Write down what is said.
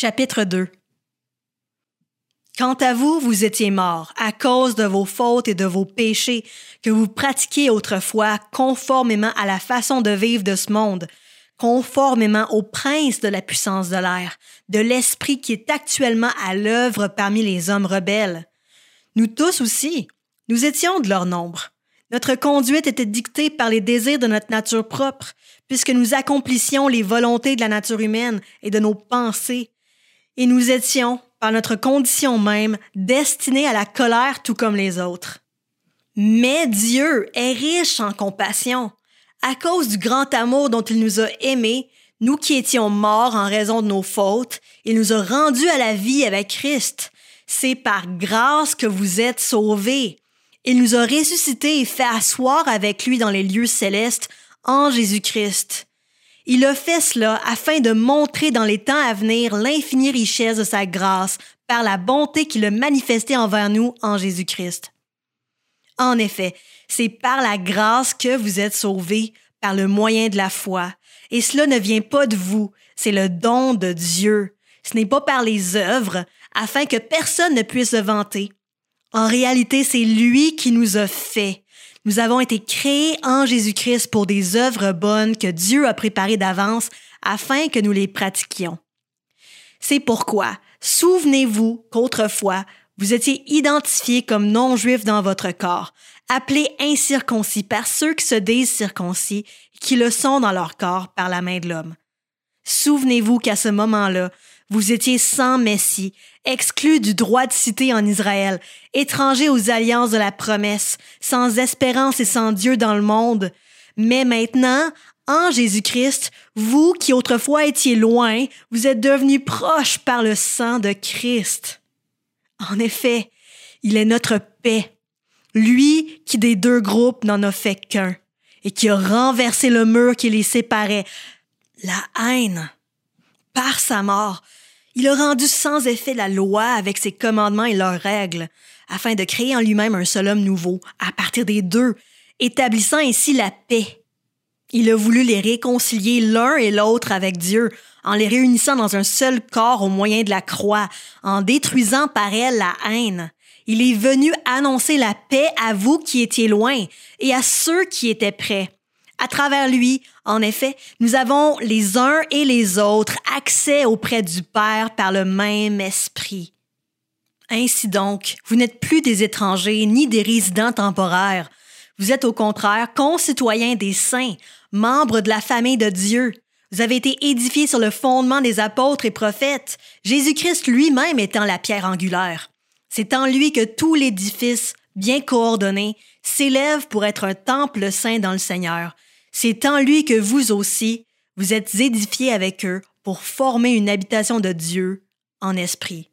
Chapitre 2 Quant à vous, vous étiez morts à cause de vos fautes et de vos péchés que vous pratiquiez autrefois conformément à la façon de vivre de ce monde, conformément au prince de la puissance de l'air, de l'esprit qui est actuellement à l'œuvre parmi les hommes rebelles. Nous tous aussi, nous étions de leur nombre. Notre conduite était dictée par les désirs de notre nature propre, puisque nous accomplissions les volontés de la nature humaine et de nos pensées, et nous étions, par notre condition même, destinés à la colère tout comme les autres. Mais Dieu est riche en compassion. À cause du grand amour dont il nous a aimés, nous qui étions morts en raison de nos fautes, il nous a rendus à la vie avec Christ. C'est par grâce que vous êtes sauvés. Il nous a ressuscités et fait asseoir avec lui dans les lieux célestes en Jésus-Christ. Il a fait cela afin de montrer dans les temps à venir l'infinie richesse de sa grâce par la bonté qu'il a manifestée envers nous en Jésus-Christ. En effet, c'est par la grâce que vous êtes sauvés par le moyen de la foi. Et cela ne vient pas de vous, c'est le don de Dieu. Ce n'est pas par les œuvres, afin que personne ne puisse se vanter. En réalité, c'est lui qui nous a fait. Nous avons été créés en Jésus-Christ pour des œuvres bonnes que Dieu a préparées d'avance afin que nous les pratiquions. C'est pourquoi, souvenez-vous qu'autrefois, vous étiez identifiés comme non-juifs dans votre corps, appelés incirconcis par ceux qui se disent circoncis qui le sont dans leur corps par la main de l'homme. Souvenez-vous qu'à ce moment-là, vous étiez sans Messie, exclus du droit de cité en Israël, étrangers aux alliances de la promesse, sans espérance et sans Dieu dans le monde. Mais maintenant, en Jésus-Christ, vous qui autrefois étiez loin, vous êtes devenus proches par le sang de Christ. En effet, il est notre paix, lui qui des deux groupes n'en a fait qu'un, et qui a renversé le mur qui les séparait, la haine. Par sa mort, il a rendu sans effet la loi avec ses commandements et leurs règles, afin de créer en lui-même un seul homme nouveau, à partir des deux, établissant ainsi la paix. Il a voulu les réconcilier l'un et l'autre avec Dieu, en les réunissant dans un seul corps au moyen de la croix, en détruisant par elle la haine. Il est venu annoncer la paix à vous qui étiez loin et à ceux qui étaient près. À travers lui, en effet, nous avons les uns et les autres accès auprès du Père par le même esprit. Ainsi donc, vous n'êtes plus des étrangers ni des résidents temporaires. Vous êtes au contraire concitoyens des saints, membres de la famille de Dieu. Vous avez été édifiés sur le fondement des apôtres et prophètes, Jésus-Christ lui-même étant la pierre angulaire. C'est en lui que tout l'édifice, bien coordonné, s'élève pour être un temple saint dans le Seigneur. C'est en lui que vous aussi, vous êtes édifiés avec eux pour former une habitation de Dieu en esprit.